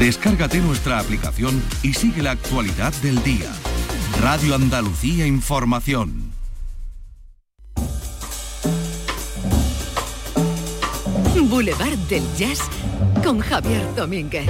Descárgate nuestra aplicación y sigue la actualidad del día. Radio Andalucía Información. Boulevard del Jazz con Javier Domínguez.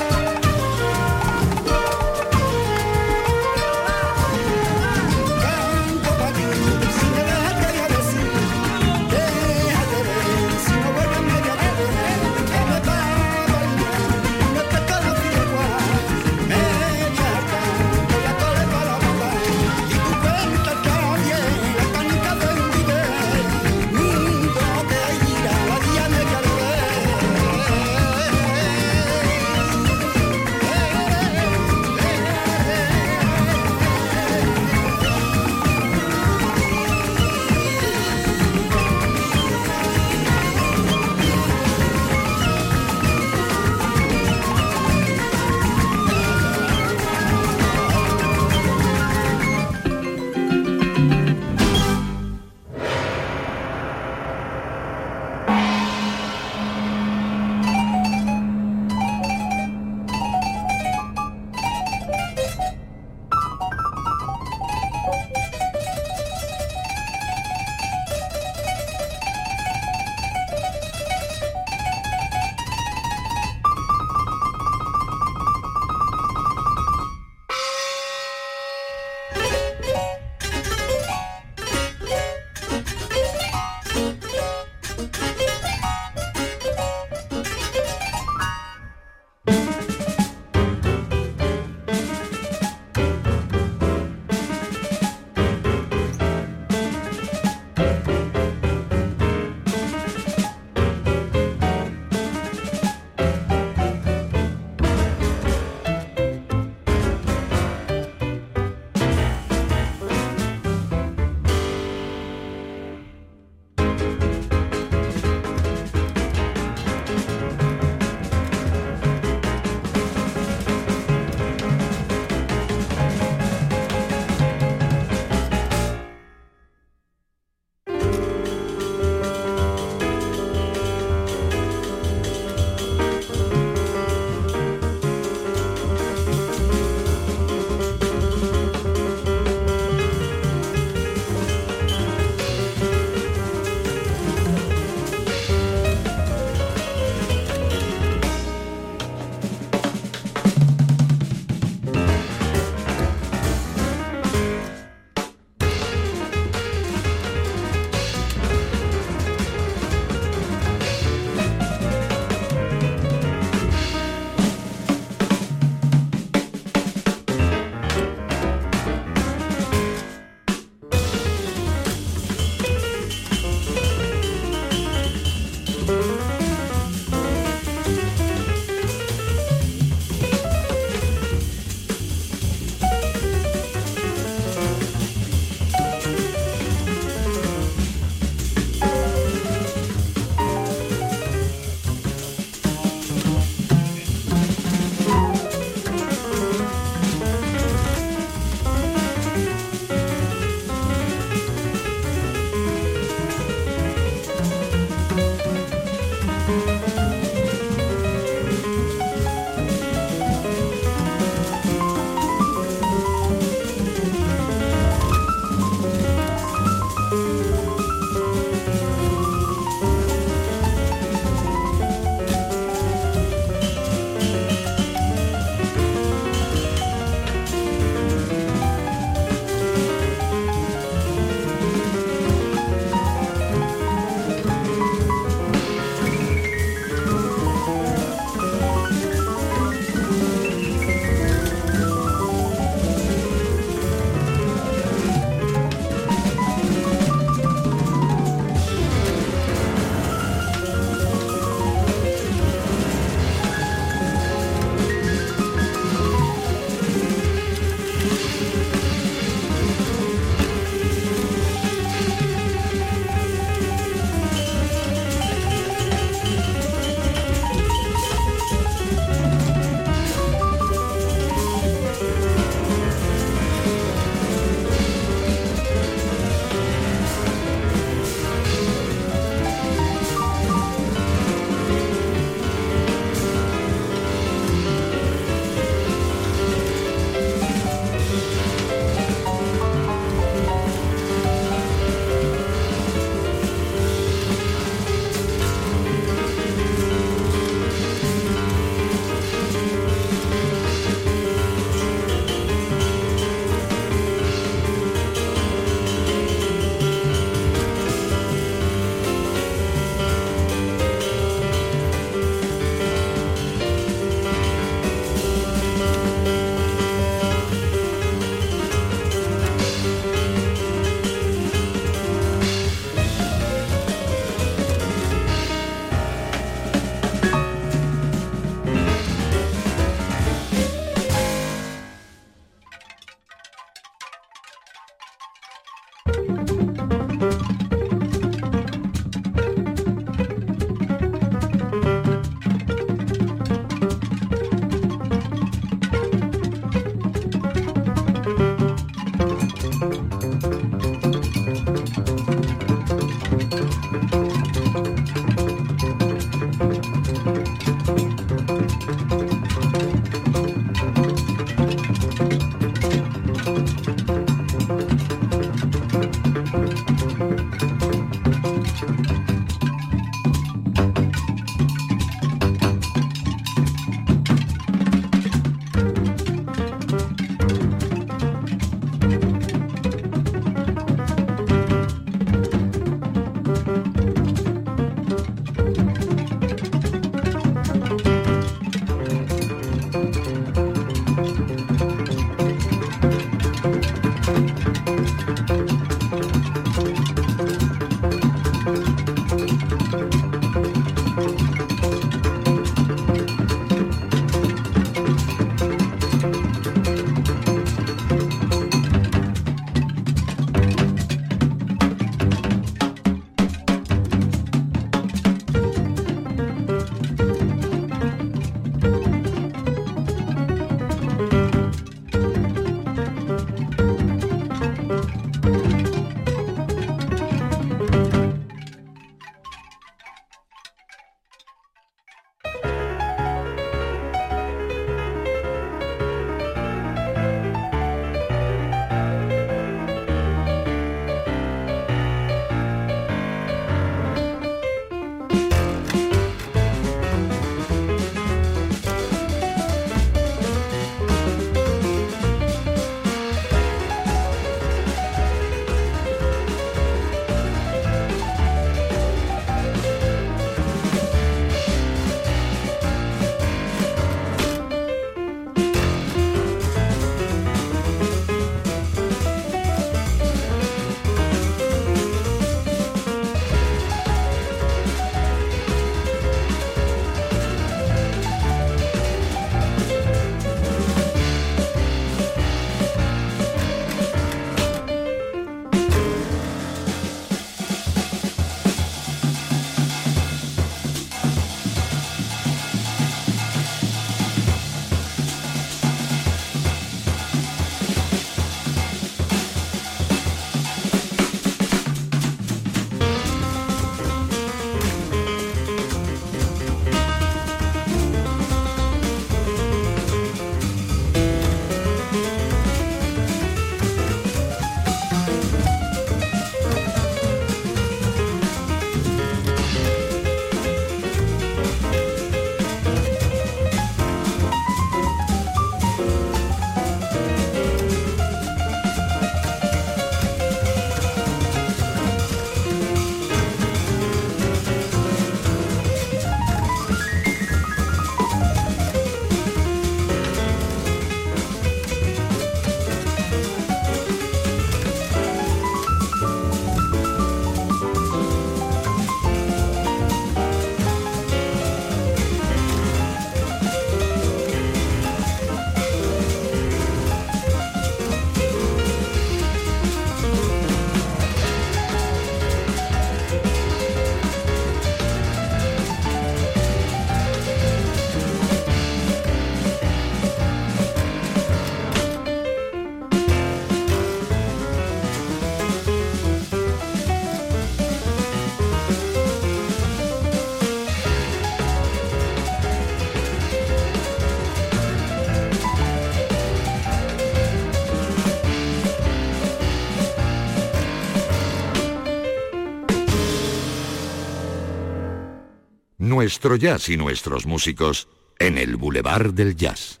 Nuestro jazz y nuestros músicos en el Boulevard del Jazz,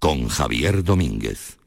con Javier Domínguez.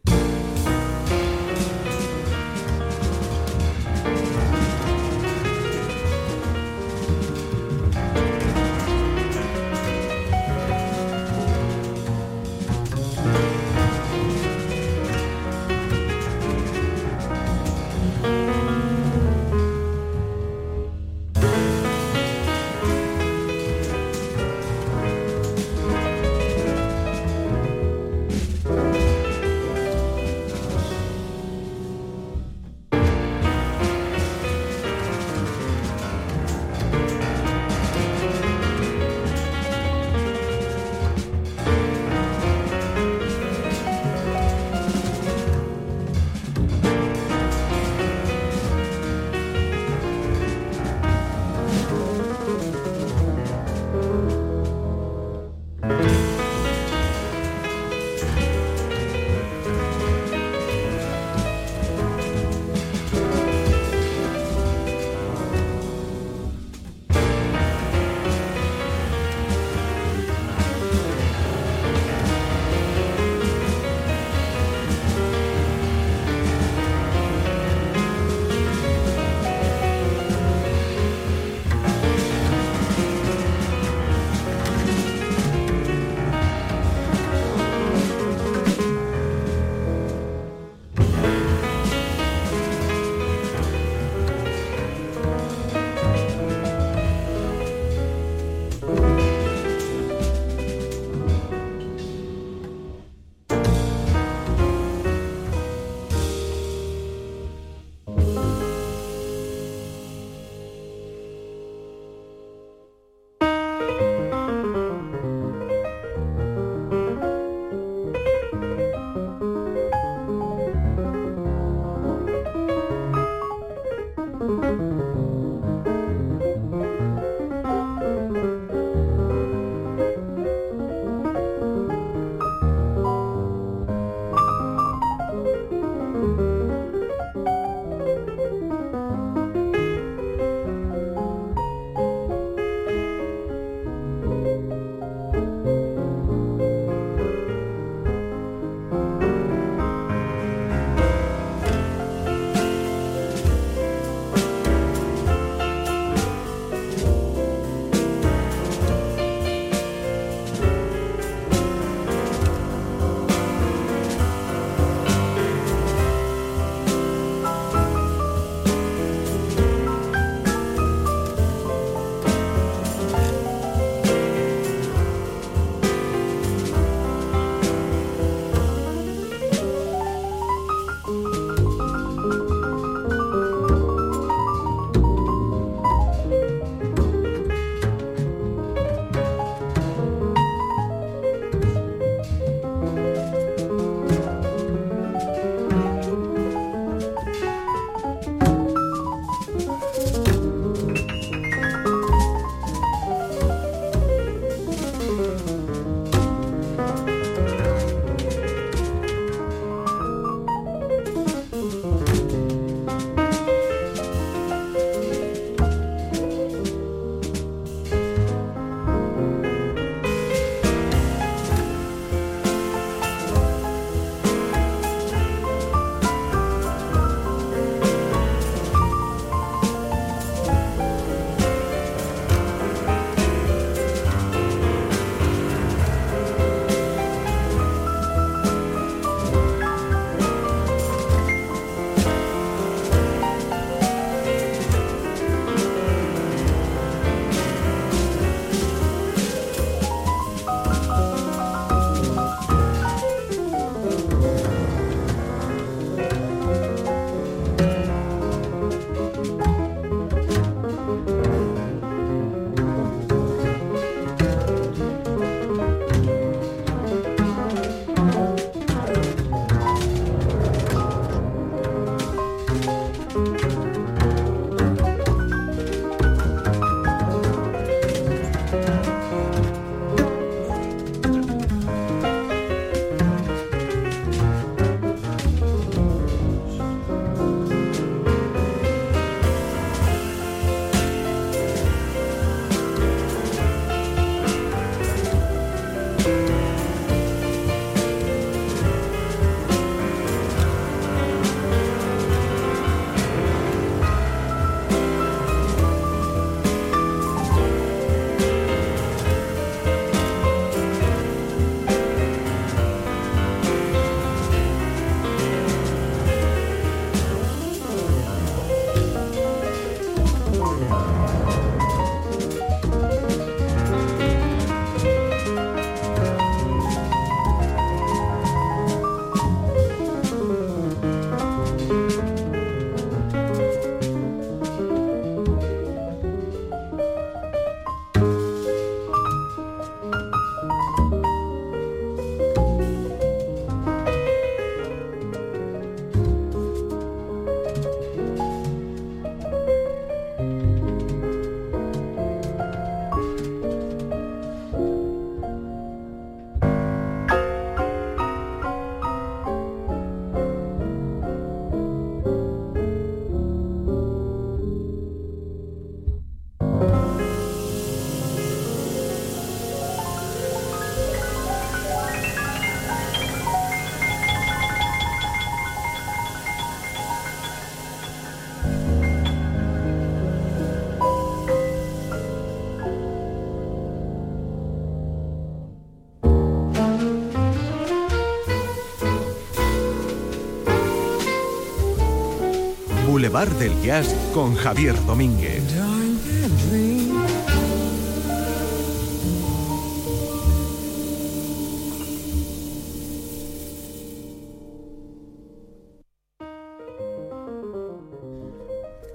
Boulevard del Jazz con Javier Domínguez.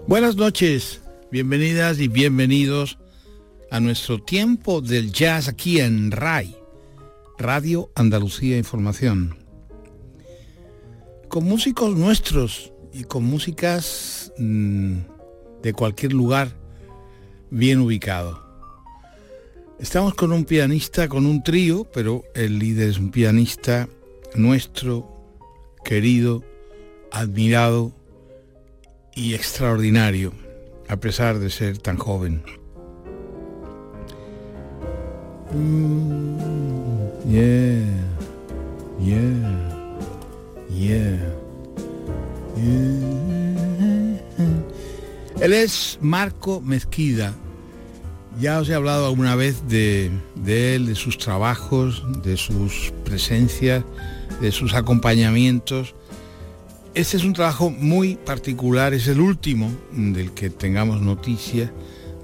Buenas noches, bienvenidas y bienvenidos a nuestro tiempo del jazz aquí en RAI, Radio Andalucía Información. Con músicos nuestros y con músicas mm, de cualquier lugar bien ubicado. Estamos con un pianista, con un trío, pero el líder es un pianista nuestro, querido, admirado y extraordinario, a pesar de ser tan joven. Mm, yeah, yeah, yeah. Él es Marco Mezquida. Ya os he hablado alguna vez de, él, de sus trabajos, de sus presencias, de sus acompañamientos. Este es un trabajo muy particular, es el último del que tengamos noticia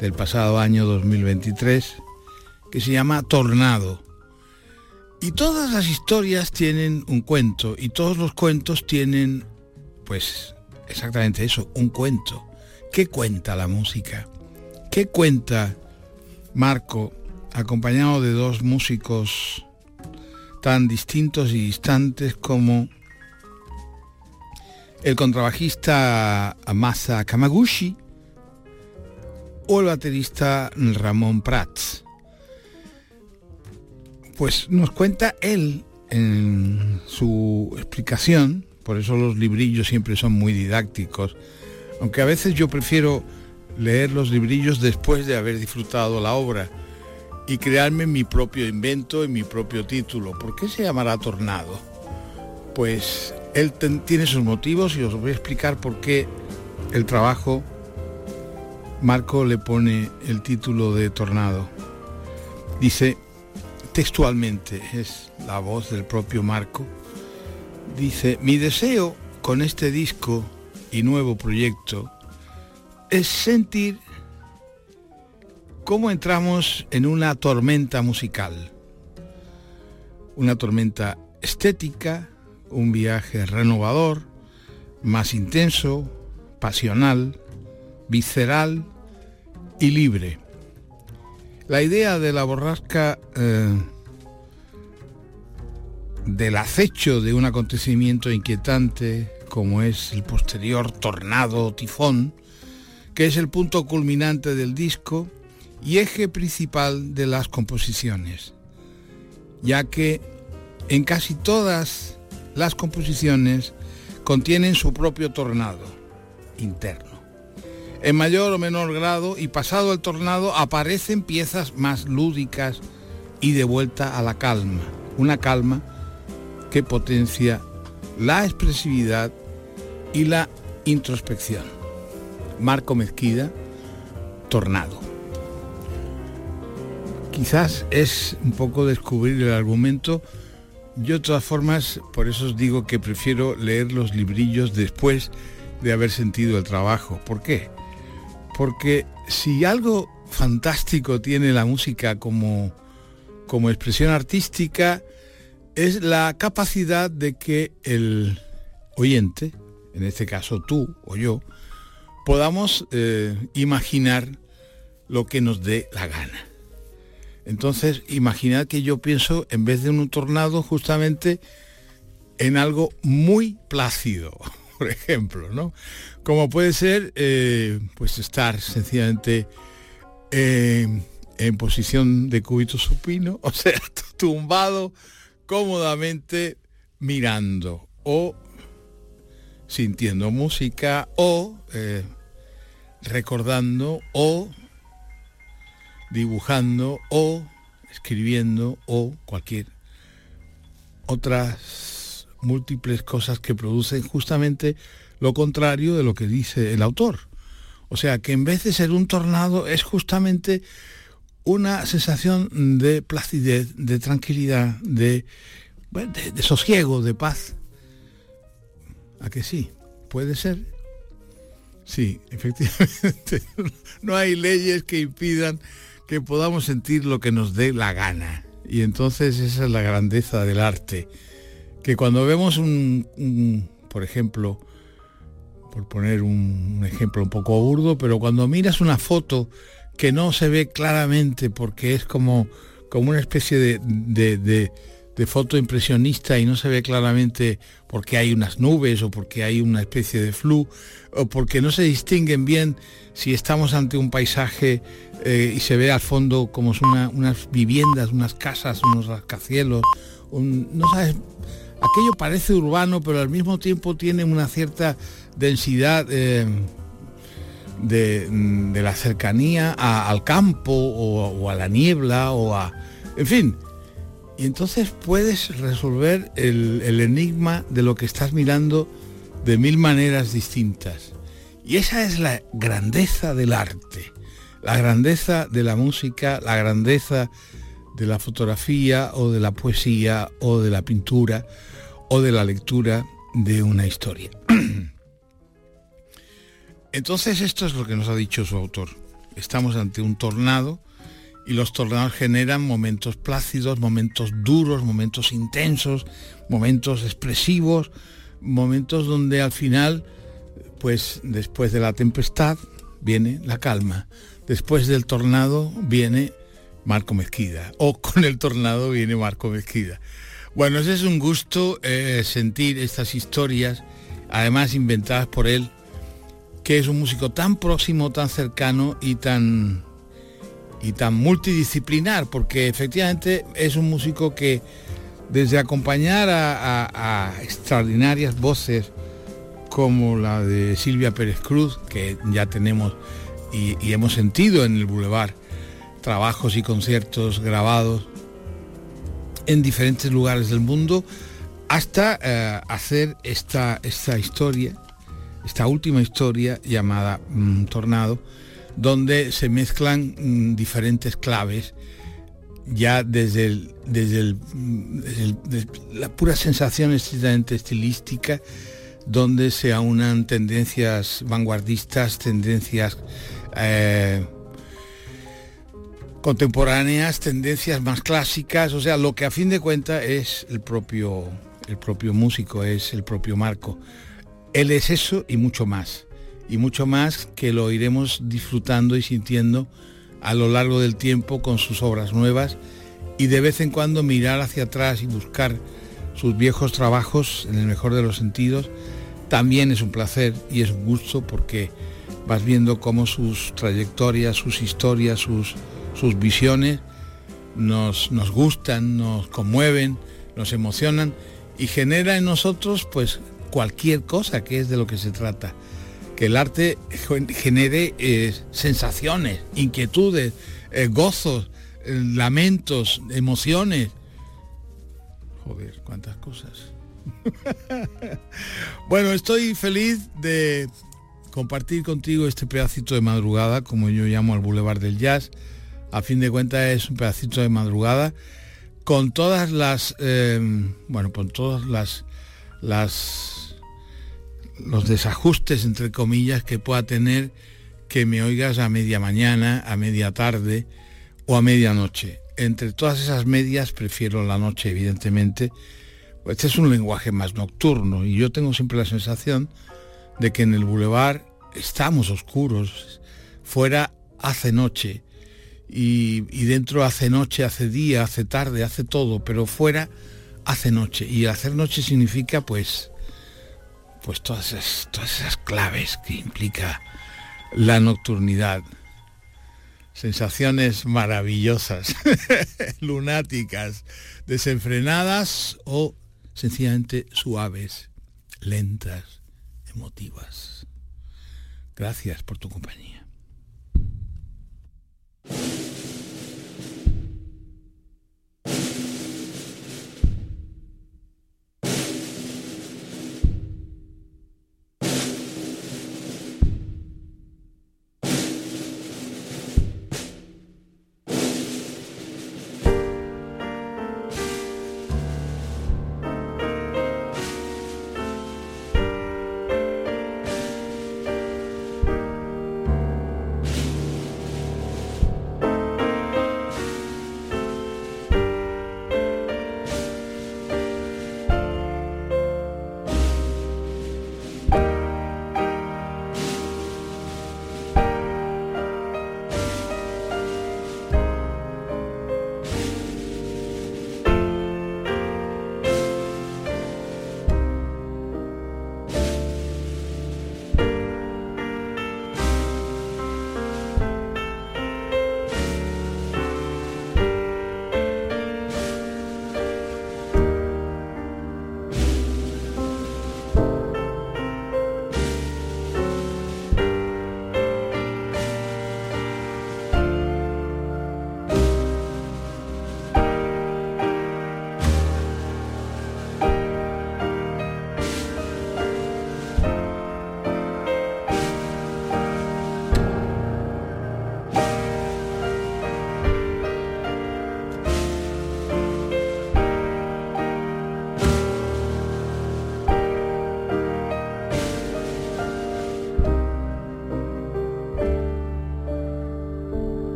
del pasado año 2023, que se llama Tornado. Y todas las historias tienen un cuento y todos los cuentos tienen pues exactamente eso, un cuento. ¿Qué cuenta la música? ¿Qué cuenta Marco, acompañado de dos músicos tan distintos y distantes como el contrabajista Amasa Kamaguchi o el baterista Ramón Prats? Pues nos cuenta él en su explicación por eso los librillos siempre son muy didácticos, aunque a veces yo prefiero leer los librillos después de haber disfrutado la obra y crearme mi propio invento y mi propio título. ¿Por qué se llamará Tornado? Pues él tiene sus motivos y os voy a explicar por qué el trabajo Marco le pone el título de Tornado. Dice textualmente, es la voz del propio Marco, Dice, mi deseo con este disco y nuevo proyecto es sentir cómo entramos en una tormenta musical. Una tormenta estética, un viaje renovador, más intenso, pasional, visceral y libre. La idea de la borrasca eh, del acecho de un acontecimiento inquietante como es el posterior tornado tifón, que es el punto culminante del disco y eje principal de las composiciones, ya que en casi todas las composiciones contienen su propio tornado interno. En mayor o menor grado y pasado el tornado aparecen piezas más lúdicas y de vuelta a la calma, una calma que potencia la expresividad y la introspección. Marco Mezquida, Tornado. Quizás es un poco descubrir el argumento. Yo de todas formas, por eso os digo que prefiero leer los librillos después de haber sentido el trabajo. ¿Por qué? Porque si algo fantástico tiene la música como, como expresión artística, es la capacidad de que el oyente, en este caso tú o yo, podamos eh, imaginar lo que nos dé la gana. Entonces, imaginad que yo pienso, en vez de un tornado, justamente en algo muy plácido, por ejemplo, ¿no? Como puede ser, eh, pues estar sencillamente eh, en posición de cúbito supino, o sea, tumbado cómodamente mirando o sintiendo música o eh, recordando o dibujando o escribiendo o cualquier otras múltiples cosas que producen justamente lo contrario de lo que dice el autor. O sea que en vez de ser un tornado es justamente una sensación de placidez, de tranquilidad, de, de, sosiego, de paz. ¿A que sí? Puede ser. Sí, efectivamente. No hay leyes que impidan que podamos sentir lo que nos dé la gana. Y entonces esa es la grandeza del arte. Que cuando vemos un, por ejemplo, por poner un, ejemplo un poco burdo, pero cuando miras una foto que no se ve claramente porque es como, como una especie de, de, de foto impresionista y no se ve claramente porque hay unas nubes o porque hay una especie de flu o porque no se distinguen bien si estamos ante un paisaje eh, y se ve al fondo como son unas viviendas, unas casas, unos rascacielos, no sabes, aquello parece urbano pero al mismo tiempo tiene una cierta densidad eh, de, la cercanía al campo o, a la niebla o a... En fin, y entonces puedes resolver el, enigma de lo que estás mirando de mil maneras distintas. Y esa es la grandeza del arte, la grandeza de la música, la grandeza de la fotografía o de la poesía o de la pintura o de la lectura de una historia. Entonces esto es lo que nos ha dicho su autor. Estamos ante un tornado y los tornados generan momentos plácidos, momentos duros, momentos intensos, momentos expresivos, momentos donde al final, pues después de la tempestad viene la calma, después del tornado viene Marco Mezquida, o con el tornado viene Marco Mezquida. Bueno, ese es un gusto eh, sentir estas historias, además inventadas por él, que es un músico tan próximo, tan cercano y tan y tan multidisciplinar, porque efectivamente es un músico que desde acompañar a, extraordinarias voces como la de Silvia Pérez Cruz, que ya tenemos y, hemos sentido en el Boulevard, trabajos y conciertos grabados en diferentes lugares del mundo, hasta eh, hacer esta, esta historia, esta última historia llamada mm, Tornado, donde se mezclan mm, diferentes claves ya desde, desde, la pura sensación estrictamente estilística, donde se aunan tendencias vanguardistas, tendencias eh, contemporáneas, tendencias más clásicas, o sea, lo que a fin de cuentas es el propio, el propio músico, es el propio Marco. Él es eso y mucho más y mucho más que lo iremos disfrutando y sintiendo a lo largo del tiempo con sus obras nuevas y de vez en cuando mirar hacia atrás y buscar sus viejos trabajos en el mejor de los sentidos también es un placer y es un gusto porque vas viendo cómo sus trayectorias, sus historias, sus, sus visiones nos, nos gustan, nos conmueven, nos emocionan y genera en nosotros pues cualquier cosa que es de lo que se trata que el arte genere eh, sensaciones, inquietudes, eh, gozos, eh, lamentos, emociones. Joder, cuántas cosas. bueno, estoy feliz de compartir contigo este pedacito de madrugada, como yo llamo al Boulevard del Jazz. A fin de cuentas es un pedacito de madrugada con todas las, bueno, con todas las, las los desajustes, entre comillas, que pueda tener que me oigas a media mañana, a media tarde o a medianoche. Entre todas esas medias prefiero la noche, evidentemente. Este es un lenguaje más nocturno y yo tengo siempre la sensación de que en el bulevar estamos oscuros, fuera hace noche y, y, dentro hace noche, hace día, hace tarde, hace todo, pero fuera hace noche y hacer noche significa pues pues todas esas, todas esas claves que implica la nocturnidad. Sensaciones maravillosas, lunáticas, desenfrenadas o sencillamente suaves, lentas, emotivas. Gracias por tu compañía.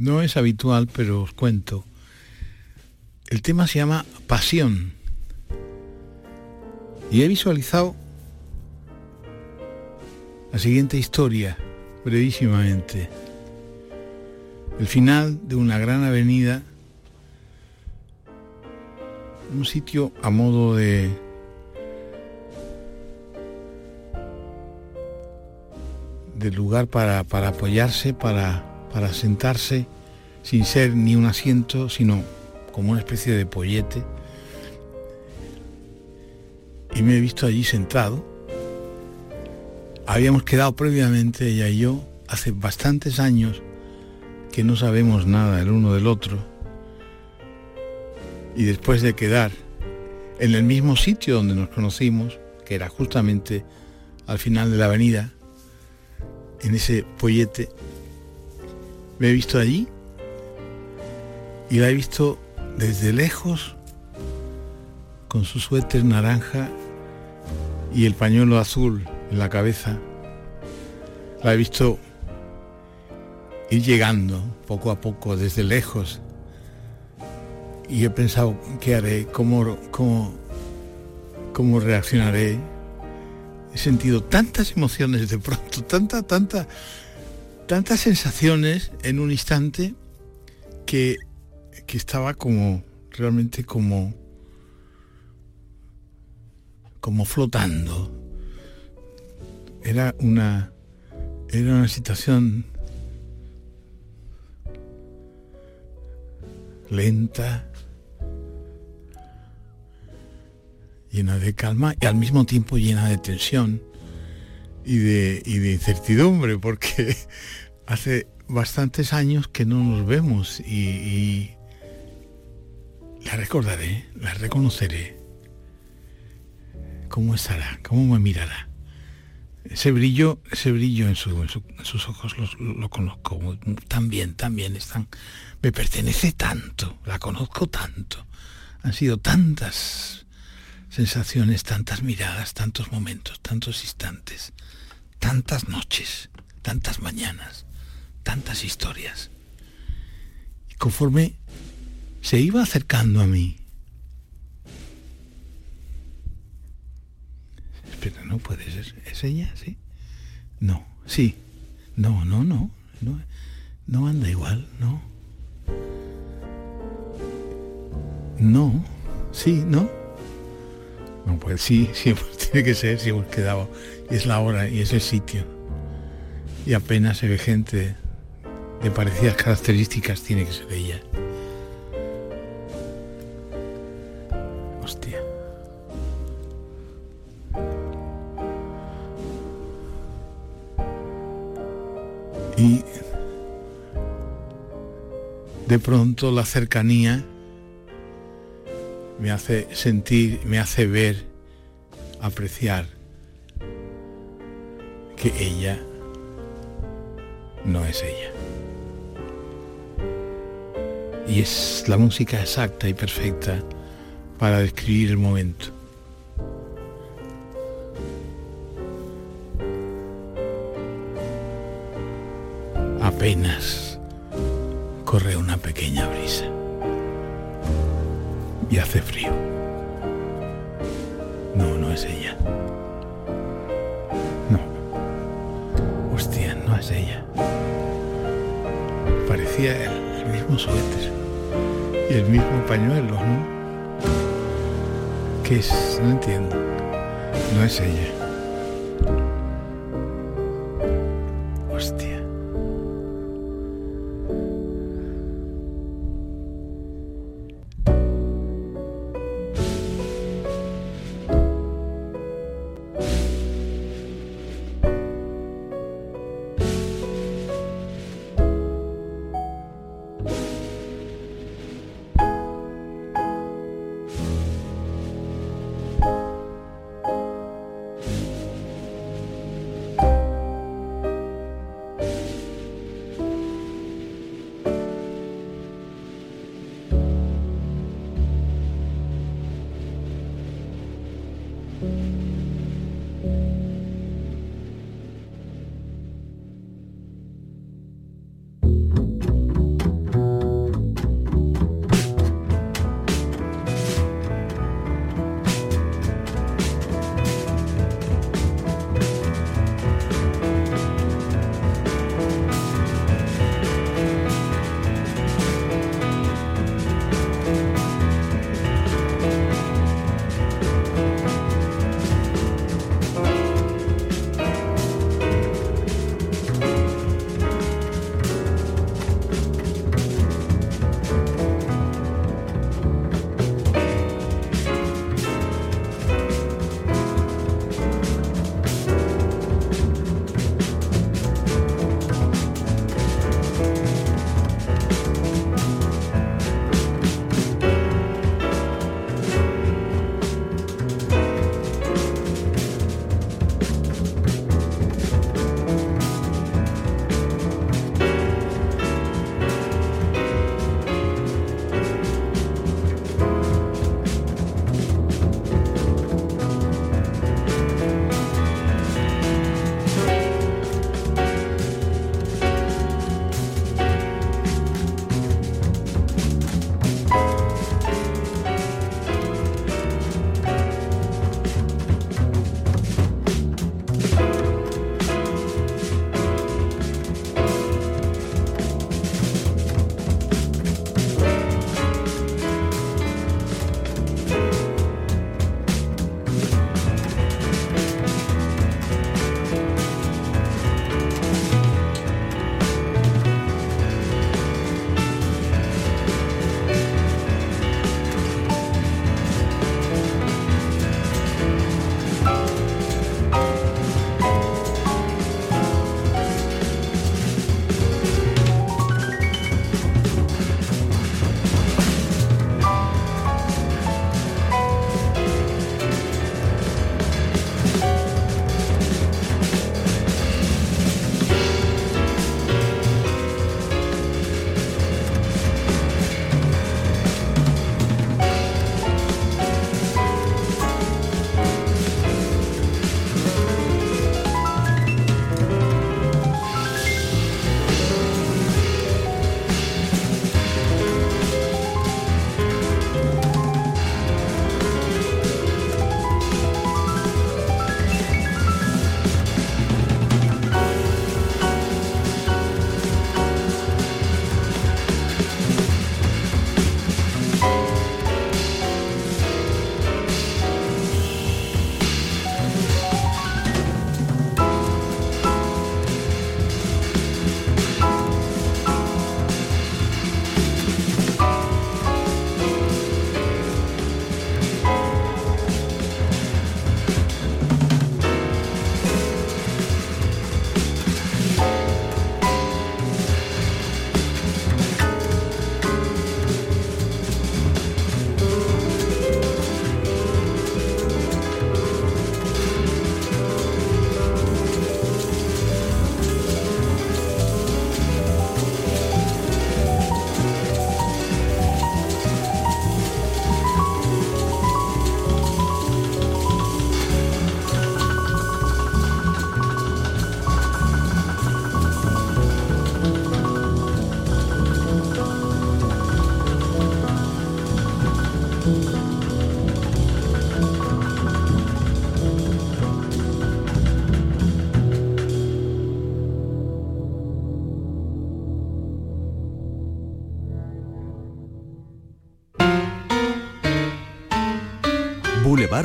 No es habitual, pero os cuento. El tema se llama Pasión. Y he visualizado la siguiente historia, brevísimamente. El final de una gran avenida, un sitio a modo de de lugar para, para apoyarse, para, para sentarse, sin ser ni un asiento, sino como una especie de pollete. Y me he visto allí sentado. Habíamos quedado previamente, ella y yo, hace bastantes años que no sabemos nada el uno del otro. Y después de quedar en el mismo sitio donde nos conocimos, que era justamente al final de la avenida, en ese pollete, me he visto allí y la he visto desde lejos con su suéter naranja y el pañuelo azul en la cabeza. La he visto ir llegando poco a poco desde lejos y he pensado qué haré, cómo, cómo, cómo reaccionaré. He sentido tantas emociones de pronto, tanta, tanta, tantas sensaciones en un instante que que estaba como, realmente como, como flotando. Era una, era una situación lenta, llena de calma y al mismo tiempo llena de tensión y de, y de incertidumbre, porque hace bastantes años que no nos vemos y, la recordaré, la reconoceré. ¿Cómo estará? ¿Cómo me mirará? Ese brillo, ese brillo en, sus ojos lo, conozco tan bien, están, me pertenece tanto, la conozco tanto. Han sido tantas sensaciones, tantas miradas, tantos momentos, tantos instantes, tantas noches, tantas mañanas, tantas historias. Y conforme se iba acercando a mí. Espera, no puede ser. ¿Es ella? ¿Sí? No, sí. No, no, no. No, no anda igual, no. No, sí, no. Pues sí, sí, tiene que ser, si hemos quedado. Y es la hora y es el sitio. Y apenas se ve gente de parecidas características, tiene que ser ella. Y de pronto la cercanía me hace sentir, me hace ver, apreciar que ella no es ella. Y es la música exacta y perfecta para describir el momento. Apenas corre una pequeña brisa y hace frío. No, no es ella. No. Hostia, no es ella. Parecía el, el mismo suéter y el mismo pañuelo, ¿no? ¿Qué es? No entiendo. No es ella.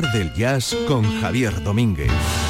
Del Jazz con Javier Domínguez.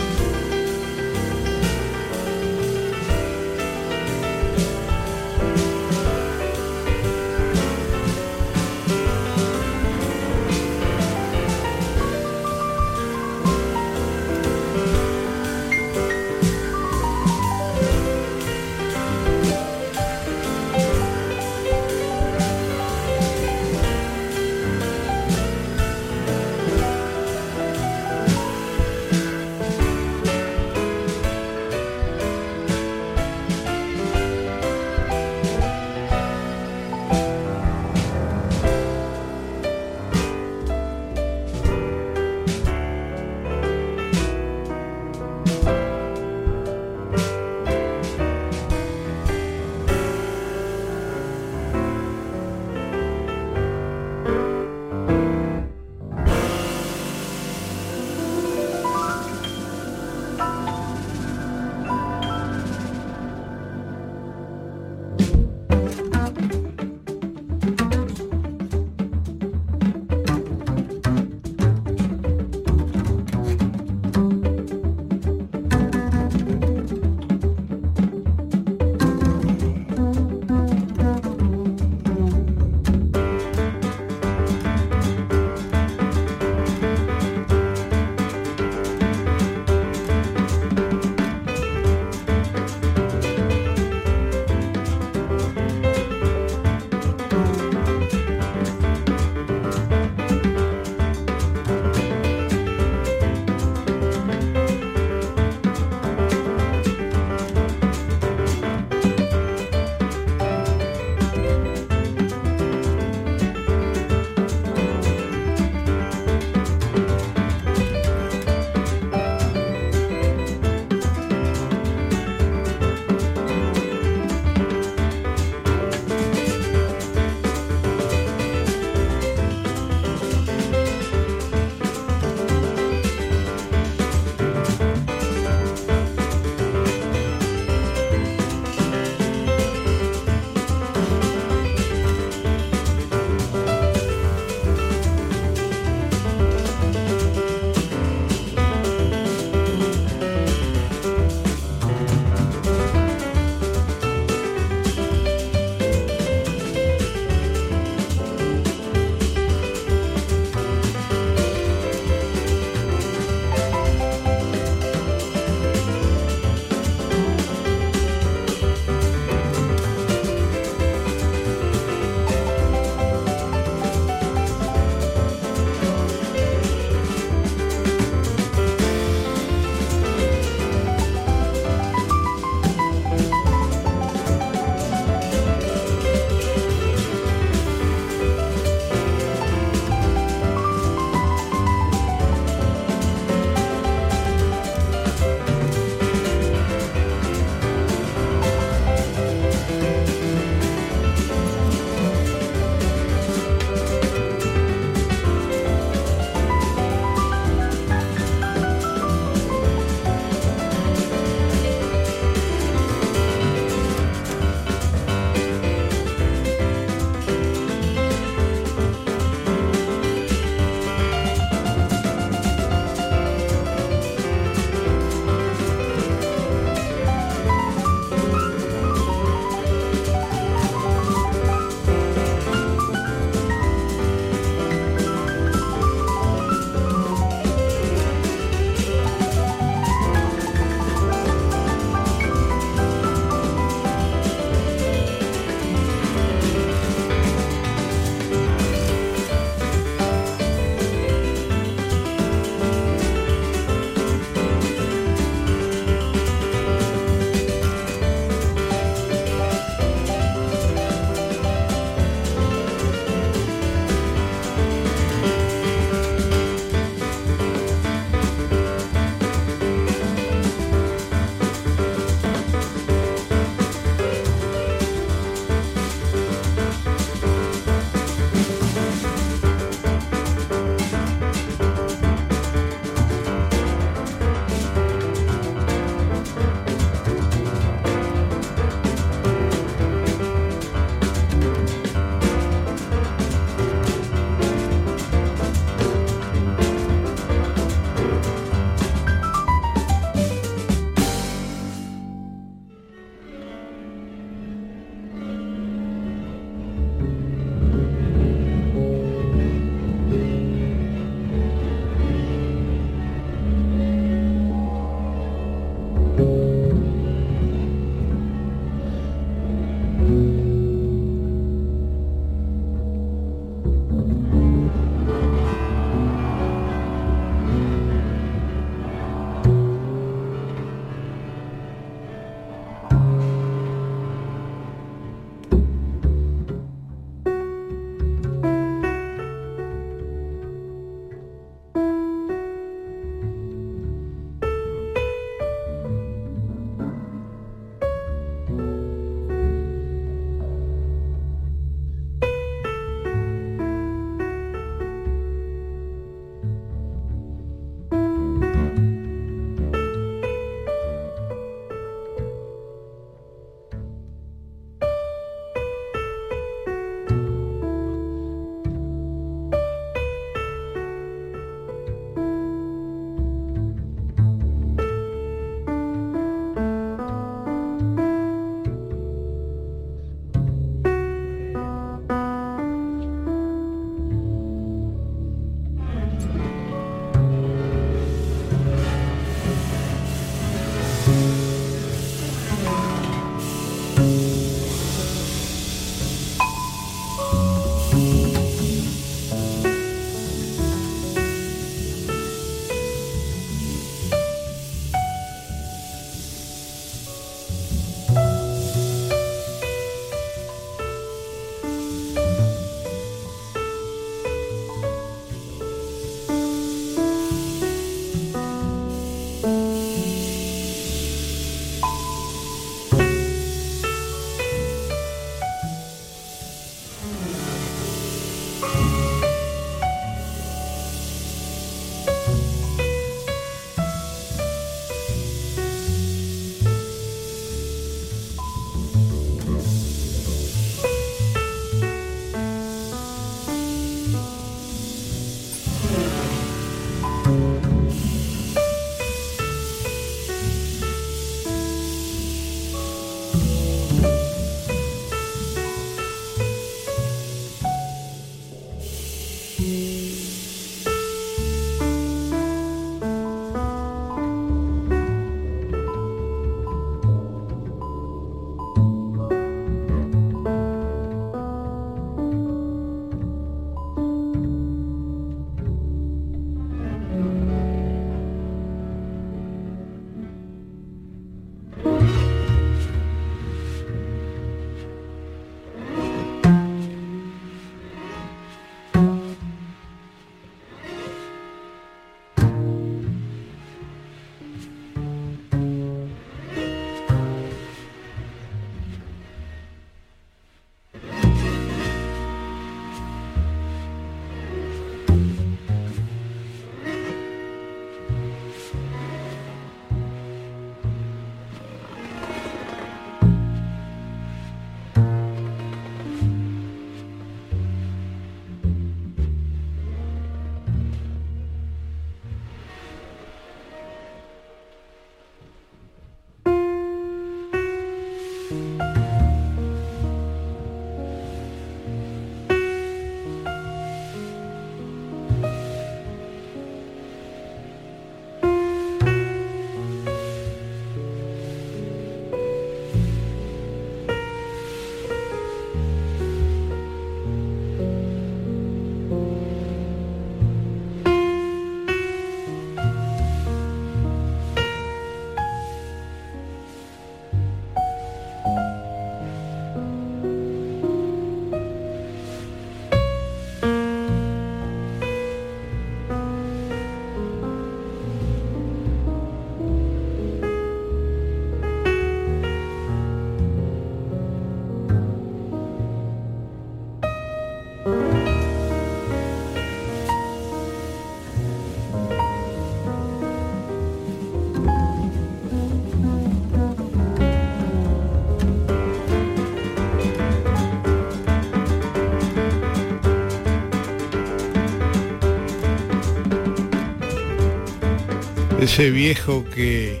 Ese viejo que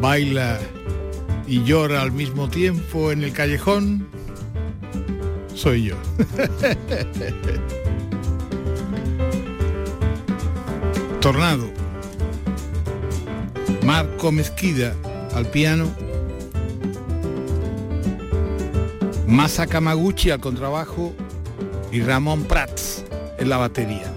baila y llora al mismo tiempo en el callejón, soy yo. Tornado. Marco Mezquida al piano. Masa Kamaguchi al contrabajo y Ramón Prats en la batería.